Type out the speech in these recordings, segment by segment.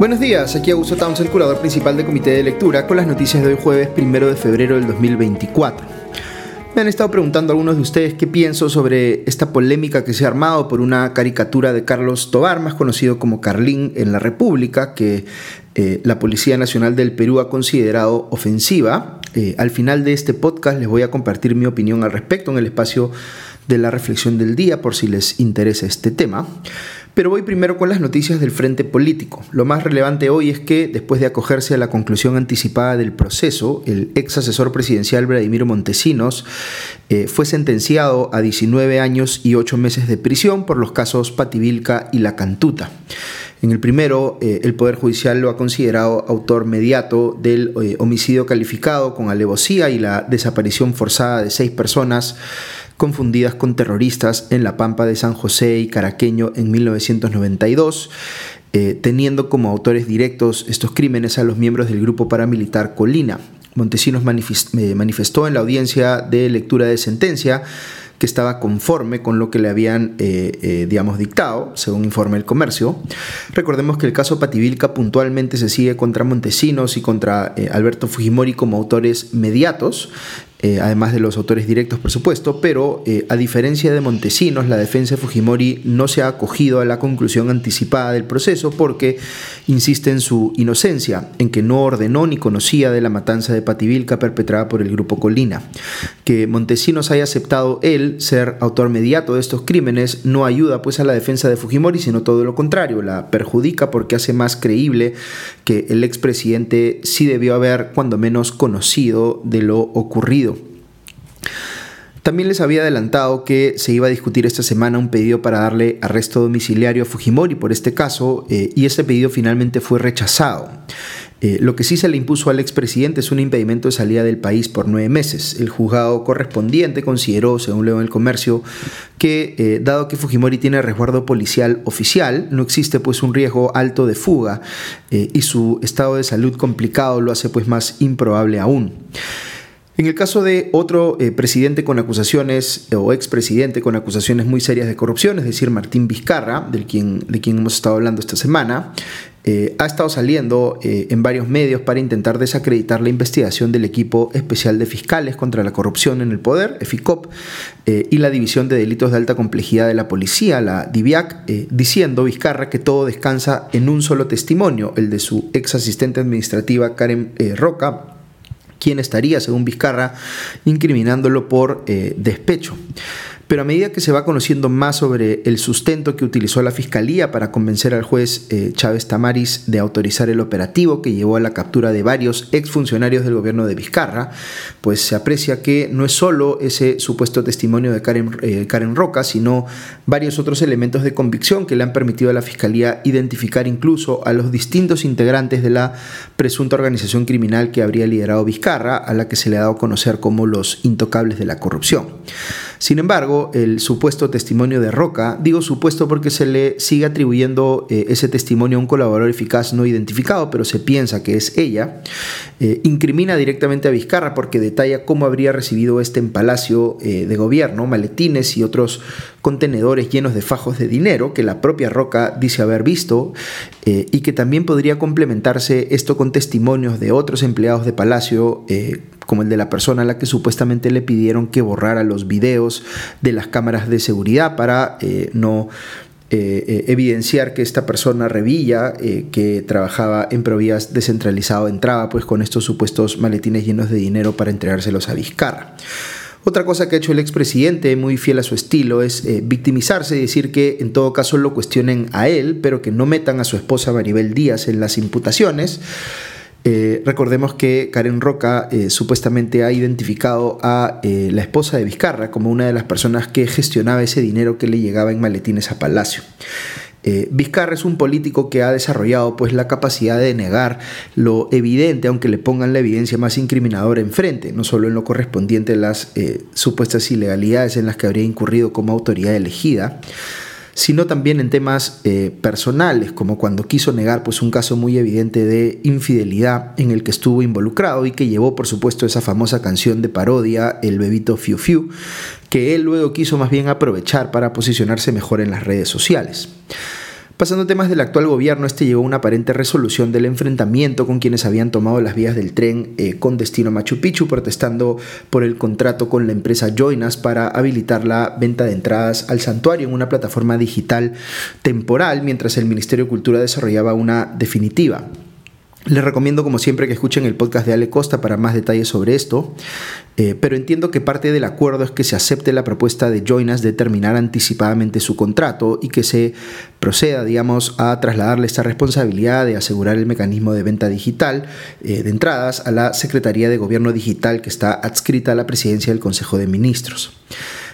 Buenos días, aquí Augusto Townsend, curador principal del Comité de Lectura, con las noticias de hoy jueves 1 de febrero del 2024. Me han estado preguntando algunos de ustedes qué pienso sobre esta polémica que se ha armado por una caricatura de Carlos Tobar, más conocido como Carlín en la República, que eh, la Policía Nacional del Perú ha considerado ofensiva. Eh, al final de este podcast les voy a compartir mi opinión al respecto en el espacio de la reflexión del día por si les interesa este tema. Pero voy primero con las noticias del frente político. Lo más relevante hoy es que, después de acogerse a la conclusión anticipada del proceso, el ex asesor presidencial Vladimiro Montesinos eh, fue sentenciado a 19 años y 8 meses de prisión por los casos Pativilca y La Cantuta. En el primero, eh, el Poder Judicial lo ha considerado autor mediato del eh, homicidio calificado con alevosía y la desaparición forzada de seis personas confundidas con terroristas en la Pampa de San José y Caraqueño en 1992, eh, teniendo como autores directos estos crímenes a los miembros del grupo paramilitar Colina. Montesinos eh, manifestó en la audiencia de lectura de sentencia que estaba conforme con lo que le habían, eh, digamos, dictado, según informe el comercio. Recordemos que el caso Pativilca puntualmente se sigue contra Montesinos y contra Alberto Fujimori como autores mediatos, eh, además de los autores directos, por supuesto, pero eh, a diferencia de Montesinos, la defensa de Fujimori no se ha acogido a la conclusión anticipada del proceso porque insiste en su inocencia, en que no ordenó ni conocía de la matanza de Pativilca perpetrada por el grupo Colina. Que Montesinos haya aceptado él ser autor mediato de estos crímenes no ayuda pues a la defensa de Fujimori, sino todo lo contrario, la perjudica porque hace más creíble que el expresidente sí debió haber cuando menos conocido de lo ocurrido también les había adelantado que se iba a discutir esta semana un pedido para darle arresto domiciliario a Fujimori por este caso eh, y ese pedido finalmente fue rechazado. Eh, lo que sí se le impuso al expresidente es un impedimento de salida del país por nueve meses. El juzgado correspondiente consideró, según leo en el comercio, que eh, dado que Fujimori tiene resguardo policial oficial, no existe pues un riesgo alto de fuga y su estado de salud complicado lo hace pues más improbable aún. En el caso de otro eh, presidente con acusaciones o expresidente con acusaciones muy serias de corrupción, es decir, Martín Vizcarra, del quien, de quien hemos estado hablando esta semana, eh, ha estado saliendo eh, en varios medios para intentar desacreditar la investigación del equipo especial de fiscales contra la corrupción en el poder, EFICOP, y la División de Delitos de Alta Complejidad de la Policía, la DIVIAC, diciendo Vizcarra que todo descansa en un solo testimonio, el de su ex asistente administrativa Karen Roca quién estaría, según Vizcarra, incriminándolo por eh, despecho. Pero a medida que se va conociendo más sobre el sustento que utilizó la Fiscalía para convencer al juez eh, Chávez Tamaris de autorizar el operativo que llevó a la captura de varios exfuncionarios del gobierno de Vizcarra, pues se aprecia que no es solo ese supuesto testimonio de Karen, eh, Karen Roca, sino varios otros elementos de convicción que le han permitido a la Fiscalía identificar incluso a los distintos integrantes de la presunta organización criminal que habría liderado Vizcarra, a la que se le ha dado a conocer como los intocables de la corrupción. Sin embargo, el supuesto testimonio de Roca, digo supuesto porque se le sigue atribuyendo eh, ese testimonio a un colaborador eficaz no identificado, pero se piensa que es ella, eh, incrimina directamente a Vizcarra porque detalla cómo habría recibido este en Palacio eh, de Gobierno, maletines y otros contenedores llenos de fajos de dinero que la propia Roca dice haber visto y que también podría complementarse esto con testimonios de otros empleados de Palacio como el de la persona a la que supuestamente le pidieron que borrara los videos de las cámaras de seguridad para eh, no eh, eh, evidenciar que esta persona Revilla, que trabajaba en Provías descentralizado, entraba pues con estos supuestos maletines llenos de dinero para entregárselos a Vizcarra. Otra cosa que ha hecho el expresidente, muy fiel a su estilo, es victimizarse y decir que en todo caso lo cuestionen a él, pero que no metan a su esposa Maribel Díaz en las imputaciones. Eh, recordemos que Karen Roca eh, supuestamente ha identificado a eh, la esposa de Vizcarra como una de las personas que gestionaba ese dinero que le llegaba en maletines a Palacio. Vizcarra es un político que ha desarrollado pues la capacidad de negar lo evidente, aunque le pongan la evidencia más incriminadora enfrente, no solo en lo correspondiente a las supuestas ilegalidades en las que habría incurrido como autoridad elegida, sino también en temas eh, personales, como cuando quiso negar pues, un caso muy evidente de infidelidad en el que estuvo involucrado y que llevó, por supuesto, esa famosa canción de parodia, El bebito Fiu Fiu, que él luego quiso más bien aprovechar para posicionarse mejor en las redes sociales. Pasando a temas del actual gobierno, este llegó a una aparente resolución del enfrentamiento con quienes habían tomado las vías del tren eh, con destino a Machu Picchu, protestando por el contrato con la empresa Joinas para habilitar la venta de entradas al santuario en una plataforma digital temporal, mientras el Ministerio de Cultura desarrollaba una definitiva. Les recomiendo como siempre que escuchen el podcast de Ale Costa para más detalles sobre esto, eh, pero entiendo que parte del acuerdo es que se acepte la propuesta de Joinas de terminar anticipadamente su contrato y que se proceda, digamos, a trasladarle esta responsabilidad de asegurar el mecanismo de venta digital eh, de entradas a la Secretaría de Gobierno Digital que está adscrita a la presidencia del Consejo de Ministros.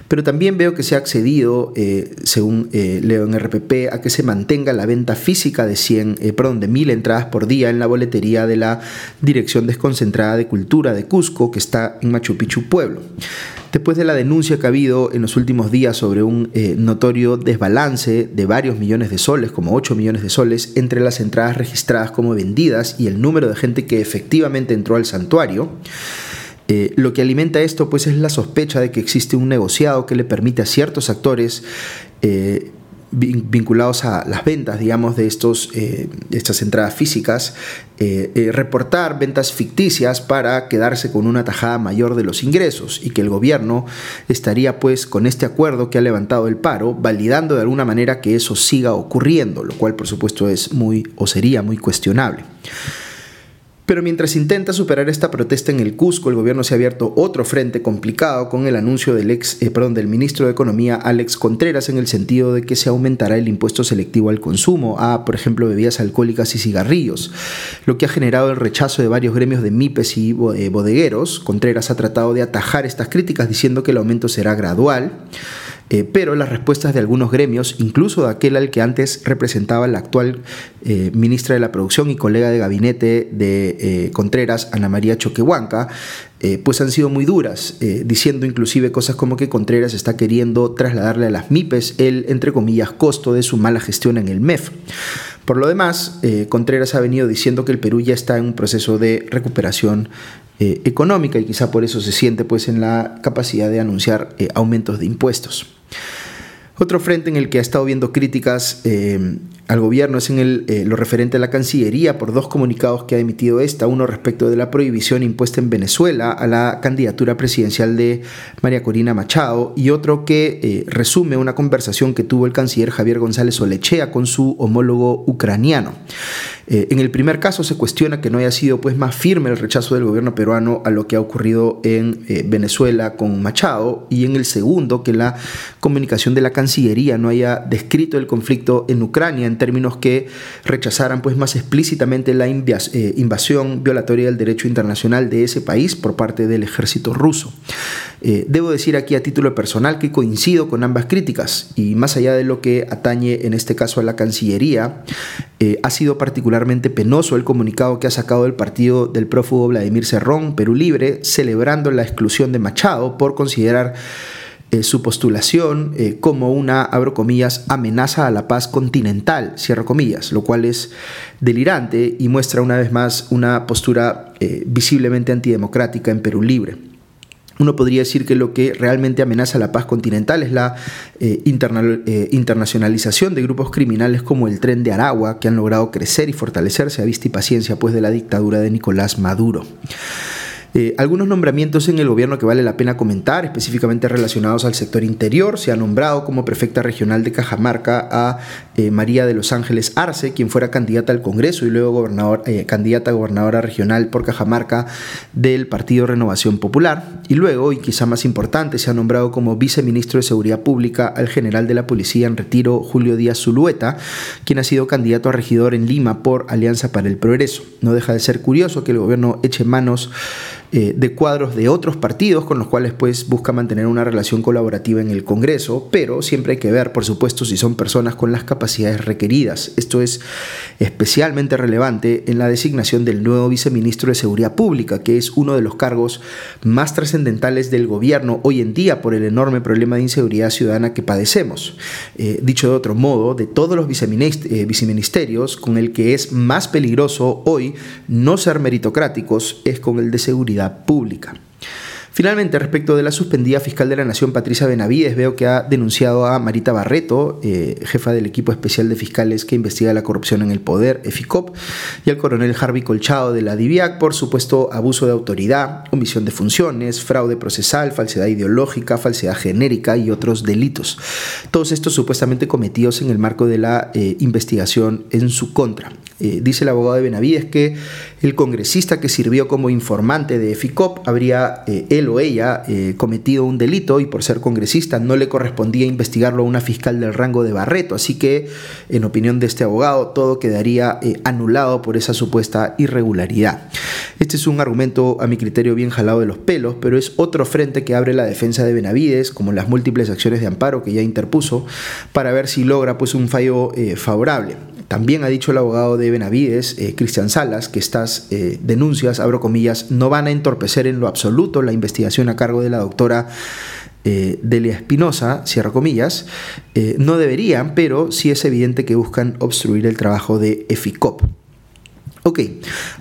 Pero también veo que se ha accedido, eh, según eh, leo en RPP, a que se mantenga la venta física de 100, eh, perdón, de 1000 entradas por día en la boletería de la Dirección Desconcentrada de Cultura de Cusco, que está en Machu Picchu Pueblo. Después de la denuncia que ha habido en los últimos días sobre un notorio desbalance de varios millones de soles, como 8 millones de soles, entre las entradas registradas como vendidas y el número de gente que efectivamente entró al santuario, eh, lo que alimenta esto pues es la sospecha de que existe un negociado que le permite a ciertos actores eh, vinculados a las ventas, digamos, de estos, eh, estas entradas físicas, reportar ventas ficticias para quedarse con una tajada mayor de los ingresos y que el gobierno estaría pues con este acuerdo que ha levantado el paro validando de alguna manera que eso siga ocurriendo, lo cual por supuesto es muy o sería muy cuestionable. Pero mientras intenta superar esta protesta en el Cusco, el gobierno se ha abierto otro frente complicado con el anuncio del, ex, eh, perdón, del ministro de Economía Alex Contreras en el sentido de que se aumentará el impuesto selectivo al consumo a, por ejemplo, bebidas alcohólicas y cigarrillos, lo que ha generado el rechazo de varios gremios de MIPES y eh, bodegueros. Contreras ha tratado de atajar estas críticas diciendo que el aumento será gradual. Eh, pero las respuestas de algunos gremios, incluso de aquel al que antes representaba la actual eh, ministra de la Producción y colega de gabinete de eh, Contreras, Ana María Choquehuanca, pues han sido muy duras, diciendo inclusive cosas como que Contreras está queriendo trasladarle a las MIPES el, entre comillas, costo de su mala gestión en el MEF. Por lo demás, Contreras ha venido diciendo que el Perú ya está en un proceso de recuperación económica y quizá por eso se siente pues en la capacidad de anunciar aumentos de impuestos. Otro frente en el que ha estado viendo críticas eh, al gobierno es en el, eh, lo referente a la Cancillería por dos comunicados que ha emitido esta, uno respecto de la prohibición impuesta en Venezuela a la candidatura presidencial de María Corina Machado y otro que eh, resume una conversación que tuvo el canciller Javier González Olechea con su homólogo ucraniano. Eh, en el primer caso se cuestiona que no haya sido pues, más firme el rechazo del gobierno peruano a lo que ha ocurrido en Venezuela con Machado y en el segundo que la comunicación de la Cancillería no haya descrito el conflicto en Ucrania términos que rechazaran pues más explícitamente la eh, invasión violatoria del derecho internacional de ese país por parte del ejército ruso. Eh, debo decir aquí a título personal que coincido con ambas críticas y más allá de lo que atañe en este caso a la Cancillería, eh, ha sido particularmente penoso el comunicado que ha sacado el partido del prófugo Vladimir Cerrón, Perú Libre, celebrando la exclusión de Machado por considerar eh, su postulación eh, como una, abro comillas, amenaza a la paz continental, cierro comillas, lo cual es delirante y muestra una vez más una postura eh, visiblemente antidemocrática en Perú Libre. Uno podría decir que lo que realmente amenaza la paz continental es la internacionalización de grupos criminales como el Tren de Aragua, que han logrado crecer y fortalecerse a vista y paciencia pues, de la dictadura de Nicolás Maduro. Eh, algunos nombramientos en el gobierno que vale la pena comentar, específicamente relacionados al sector interior. Se ha nombrado como prefecta regional de Cajamarca a eh, María de los Ángeles Arce, quien fuera candidata al Congreso y luego gobernador, eh, candidata a gobernadora regional por Cajamarca del Partido Renovación Popular. Y luego, y quizá más importante, se ha nombrado como viceministro de Seguridad Pública al general de la Policía en retiro, Julio Díaz Zulueta, quien ha sido candidato a regidor en Lima por Alianza para el Progreso. No deja de ser curioso que el gobierno eche manos eh, de cuadros de otros partidos con los cuales pues busca mantener una relación colaborativa en el Congreso, pero siempre hay que ver, por supuesto, si son personas con las capacidades requeridas. Esto es especialmente relevante en la designación del nuevo viceministro de Seguridad Pública, que es uno de los cargos más trascendentales del gobierno hoy en día por el enorme problema de inseguridad ciudadana que padecemos. Eh, dicho de otro modo, de todos los eh, viceministerios, con el que es más peligroso hoy no ser meritocráticos es con el de seguridad pública. Finalmente, respecto de la suspendida fiscal de la Nación, Patricia Benavides, veo que ha denunciado a Marita Barreto, eh, jefa del equipo especial de fiscales que investiga la corrupción en el poder, EFICOP, y al coronel Harvey Colchado de la DIVIAC por supuesto abuso de autoridad, omisión de funciones, fraude procesal, falsedad ideológica, falsedad genérica y otros delitos. Todos estos supuestamente cometidos en el marco de la eh, investigación en su contra. Eh, dice el abogado de Benavides que el congresista que sirvió como informante de FICOP habría eh, él o ella eh, cometido un delito y por ser congresista no le correspondía investigarlo a una fiscal del rango de Barreto. Así que, en opinión de este abogado, todo quedaría anulado por esa supuesta irregularidad. Este es un argumento a mi criterio bien jalado de los pelos, pero es otro frente que abre la defensa de Benavides, como las múltiples acciones de amparo que ya interpuso, para ver si logra pues, un fallo favorable. También ha dicho el abogado de Benavides, eh, Cristian Salas, que estas eh, denuncias, abro comillas, no van a entorpecer en lo absoluto la investigación a cargo de la doctora eh, Delia Espinosa, cierro comillas, no deberían, pero sí es evidente que buscan obstruir el trabajo de EFICOP. Ok,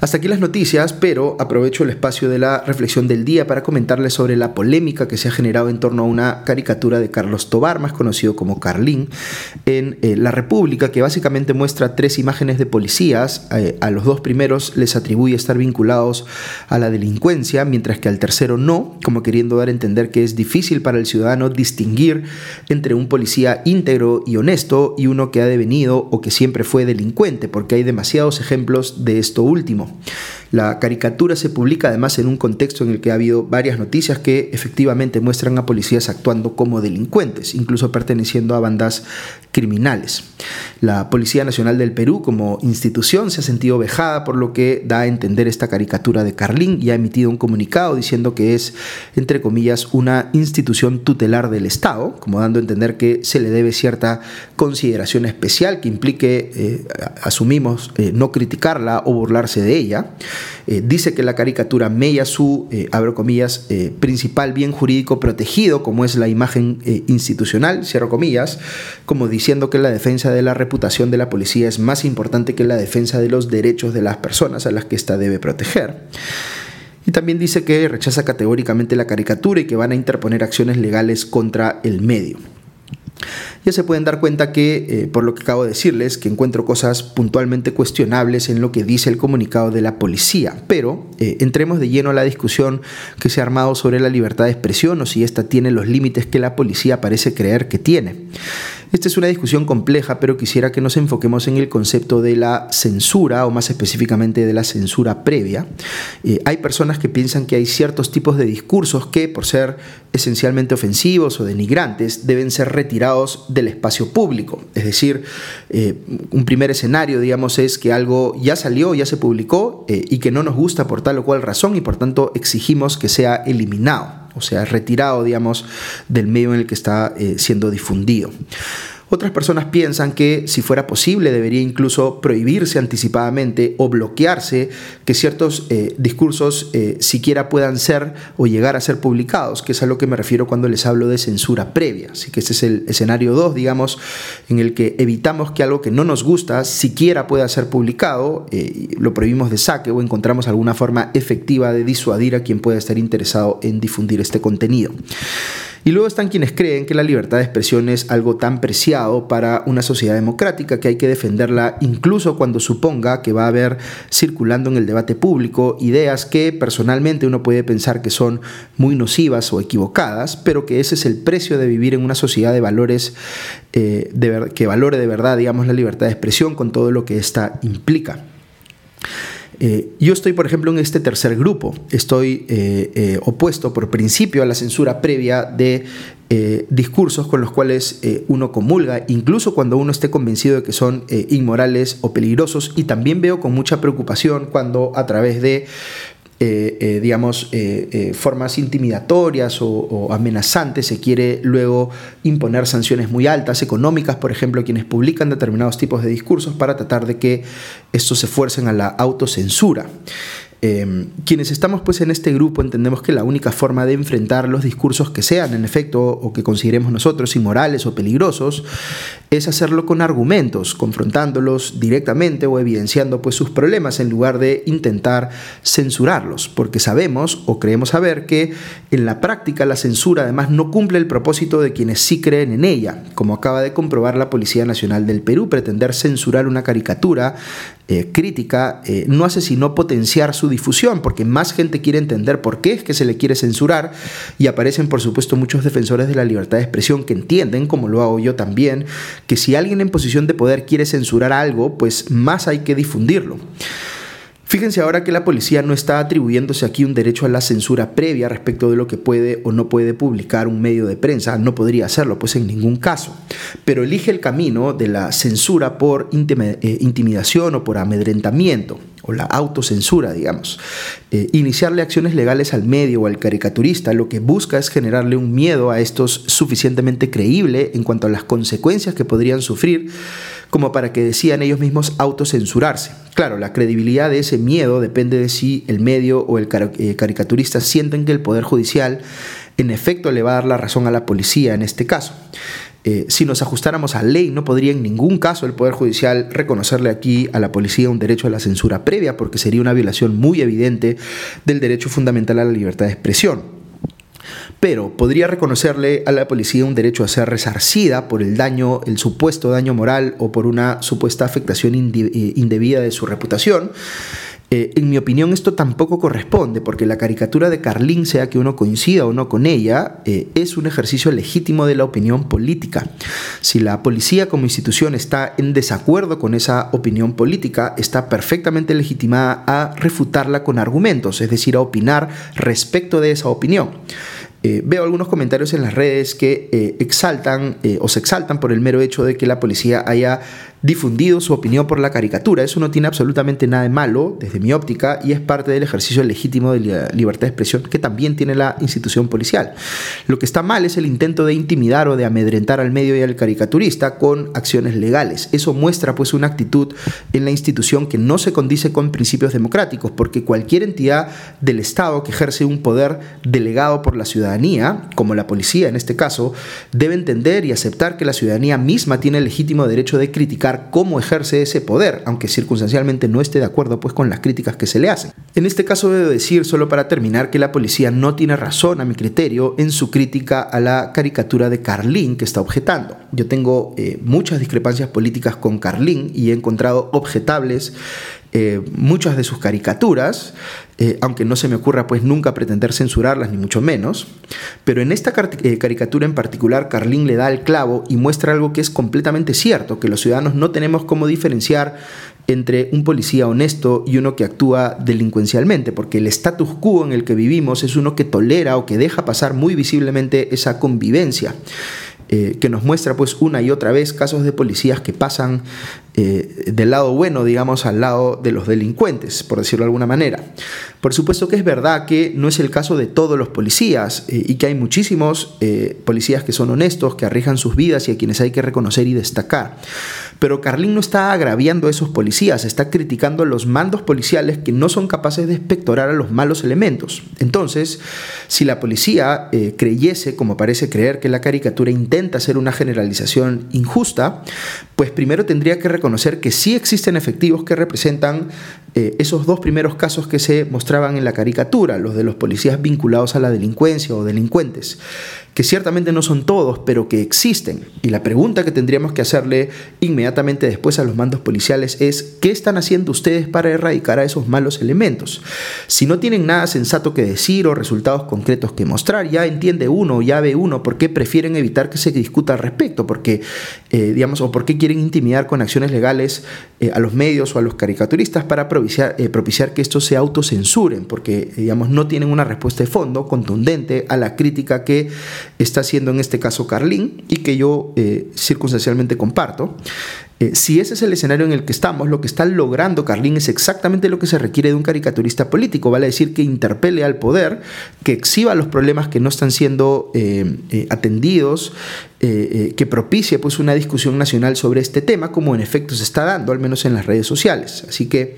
hasta aquí las noticias, pero aprovecho el espacio de la reflexión del día para comentarles sobre la polémica que se ha generado en torno a una caricatura de Carlos Tobar, más conocido como Carlín, en eh, La República, que básicamente muestra tres imágenes de policías. Eh, a los dos primeros les atribuye estar vinculados a la delincuencia, mientras que al tercero no, como queriendo dar a entender que es difícil para el ciudadano distinguir entre un policía íntegro y honesto y uno que ha devenido o que siempre fue delincuente, porque hay demasiados ejemplos de esto último. La caricatura se publica además en un contexto en el que ha habido varias noticias que efectivamente muestran a policías actuando como delincuentes, incluso perteneciendo a bandas criminales. La Policía Nacional del Perú como institución se ha sentido vejada por lo que da a entender esta caricatura de Carlín y ha emitido un comunicado diciendo que es, entre comillas, una institución tutelar del Estado, como dando a entender que se le debe cierta consideración especial que implique, eh, asumimos, eh, no criticarla o burlarse de ella. Eh, dice que la caricatura mella su, eh, abro comillas, eh, principal bien jurídico protegido, como es la imagen institucional, cierro comillas, como diciendo que la defensa de la reputación de la policía es más importante que la defensa de los derechos de las personas a las que ésta debe proteger. Y también dice que rechaza categóricamente la caricatura y que van a interponer acciones legales contra el medio ya se pueden dar cuenta que, eh, por lo que acabo de decirles, que encuentro cosas puntualmente cuestionables en lo que dice el comunicado de la policía. Pero eh, entremos de lleno a la discusión que se ha armado sobre la libertad de expresión o si ésta tiene los límites que la policía parece creer que tiene. Esta es una discusión compleja, pero quisiera que nos enfoquemos en el concepto de la censura, o más específicamente de la censura previa. Eh, hay personas que piensan que hay ciertos tipos de discursos que, por ser esencialmente ofensivos o denigrantes, deben ser retirados del espacio público. Es decir, eh, un primer escenario, digamos, es que algo ya salió, ya se publicó eh, y que no nos gusta por tal o cual razón y por tanto exigimos que sea eliminado o sea, retirado, digamos, del medio en el que está eh, siendo difundido. Otras personas piensan que si fuera posible debería incluso prohibirse anticipadamente o bloquearse que ciertos eh, discursos eh, siquiera puedan ser o llegar a ser publicados, que es a lo que me refiero cuando les hablo de censura previa. Así que este es el escenario 2, digamos, en el que evitamos que algo que no nos gusta siquiera pueda ser publicado, eh, lo prohibimos de saque o encontramos alguna forma efectiva de disuadir a quien pueda estar interesado en difundir este contenido. Y luego están quienes creen que la libertad de expresión es algo tan preciado para una sociedad democrática que hay que defenderla incluso cuando suponga que va a haber circulando en el debate público ideas que personalmente uno puede pensar que son muy nocivas o equivocadas, pero que ese es el precio de vivir en una sociedad de valores eh, que valore de verdad, digamos, la libertad de expresión con todo lo que ésta implica. Eh, yo estoy, por ejemplo, en este tercer grupo. Estoy eh, eh, opuesto por principio a la censura previa de discursos con los cuales uno comulga, incluso cuando uno esté convencido de que son inmorales o peligrosos. Y también veo con mucha preocupación cuando a través de eh, eh, digamos, eh, formas intimidatorias o, amenazantes, se quiere luego imponer sanciones muy altas, económicas, por ejemplo, quienes publican determinados tipos de discursos para tratar de que estos se fuercen a la autocensura. Em, quienes estamos pues en este grupo entendemos que la única forma de enfrentar los discursos que sean en efecto o que consideremos nosotros inmorales o peligrosos es hacerlo con argumentos, confrontándolos directamente o evidenciando pues sus problemas en lugar de intentar censurarlos, porque sabemos o creemos saber que en la práctica la censura además no cumple el propósito de quienes sí creen en ella, como acaba de comprobar la Policía Nacional del Perú, pretender censurar una caricatura eh, crítica eh, no hace sino potenciar su difusión, porque más gente quiere entender por qué es que se le quiere censurar y aparecen por supuesto muchos defensores de la libertad de expresión que entienden, como lo hago yo también, que si alguien en posición de poder quiere censurar algo, pues más hay que difundirlo. Fíjense ahora que la policía no está atribuyéndose aquí un derecho a la censura previa respecto de lo que puede o no puede publicar un medio de prensa, no podría hacerlo pues en ningún caso, pero elige el camino de la censura por eh, intimidación o por amedrentamiento o la autocensura, digamos. Eh, iniciarle acciones legales al medio o al caricaturista lo que busca es generarle un miedo a estos suficientemente creíble en cuanto a las consecuencias que podrían sufrir como para que decían ellos mismos autocensurarse. Claro, la credibilidad de ese miedo depende de si el medio o el eh, caricaturista sienten que el Poder Judicial en efecto le va a dar la razón a la policía en este caso. Eh, si nos ajustáramos a ley, no podría en ningún caso el Poder Judicial reconocerle aquí a la policía un derecho a la censura previa, porque sería una violación muy evidente del derecho fundamental a la libertad de expresión. Pero podría reconocerle a la policía un derecho a ser resarcida por el daño, el supuesto daño moral o por una supuesta afectación eh, indebida de su reputación eh, en mi opinión esto tampoco corresponde porque la caricatura de Carlín, sea que uno coincida o no con ella, eh, es un ejercicio legítimo de la opinión política. Si la policía como institución está en desacuerdo con esa opinión política, está perfectamente legitimada a refutarla con argumentos, es decir, a opinar respecto de esa opinión. Eh, veo algunos comentarios en las redes que exaltan o se exaltan por el mero hecho de que la policía haya difundido su opinión por la caricatura. Eso no tiene absolutamente nada de malo desde mi óptica y es parte del ejercicio legítimo de libertad de expresión que también tiene la institución policial. Lo que está mal es el intento de intimidar o de amedrentar al medio y al caricaturista con acciones legales. Eso muestra pues una actitud en la institución que no se condice con principios democráticos, porque cualquier entidad del Estado que ejerce un poder delegado por la ciudadanía, como la policía en este caso, debe entender y aceptar que la ciudadanía misma tiene el legítimo derecho de criticar cómo ejerce ese poder, aunque circunstancialmente no esté de acuerdo pues, con las críticas que se le hacen. En este caso debo decir, solo para terminar, que la policía no tiene razón, a mi criterio, en su crítica a la caricatura de Carlín que está objetando. Yo tengo eh, muchas discrepancias políticas con Carlín y he encontrado objetables eh, muchas de sus caricaturas, eh, aunque no se me ocurra pues nunca pretender censurarlas, ni mucho menos. Pero en esta eh, caricatura en particular, Carlín le da el clavo y muestra algo que es completamente cierto, que los ciudadanos no tenemos cómo diferenciar entre un policía honesto y uno que actúa delincuencialmente, porque el status quo en el que vivimos es uno que tolera o que deja pasar muy visiblemente esa convivencia. que nos muestra pues una y otra vez casos de policías que pasan eh, del lado bueno, digamos, al lado de los delincuentes, por decirlo de alguna manera. Por supuesto que es verdad que no es el caso de todos los policías eh, y que hay muchísimos eh, policías que son honestos, que arriesgan sus vidas y a quienes hay que reconocer y destacar. Pero Carlín no está agraviando a esos policías, está criticando a los mandos policiales que no son capaces de espectorar a los malos elementos. Entonces, si la policía creyese, como parece creer, que la caricatura intenta hacer una generalización injusta, pues primero tendría que reconocer conocer que sí existen efectivos que representan eh, esos dos primeros casos que se mostraban en la caricatura, los de los policías vinculados a la delincuencia o delincuentes que ciertamente no son todos, pero que existen. Y la pregunta que tendríamos que hacerle inmediatamente después a los mandos policiales es, ¿qué están haciendo ustedes para erradicar a esos malos elementos? Si no tienen nada sensato que decir o resultados concretos que mostrar, ya entiende uno, ya ve uno por qué prefieren evitar que se discuta al respecto, porque, eh, digamos, o por qué quieren intimidar con acciones legales eh, a los medios o a los caricaturistas para propiciar, eh, propiciar que estos se autocensuren, porque, digamos, no tienen una respuesta de fondo contundente a la crítica que está haciendo en este caso Carlín y que yo eh, circunstancialmente comparto. Eh, si ese es el escenario en el que estamos, lo que está logrando Carlín es exactamente lo que se requiere de un caricaturista político, vale decir que interpele al poder, que exhiba los problemas que no están siendo eh, eh, atendidos, que propicie pues una discusión nacional sobre este tema, como en efecto se está dando, al menos en las redes sociales. Así que,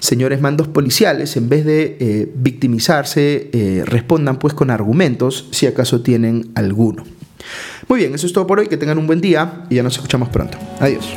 señores mandos policiales, en vez de victimizarse, respondan pues con argumentos, si acaso tienen alguno. Muy bien, eso es todo por hoy, que tengan un buen día y ya nos escuchamos pronto. Adiós.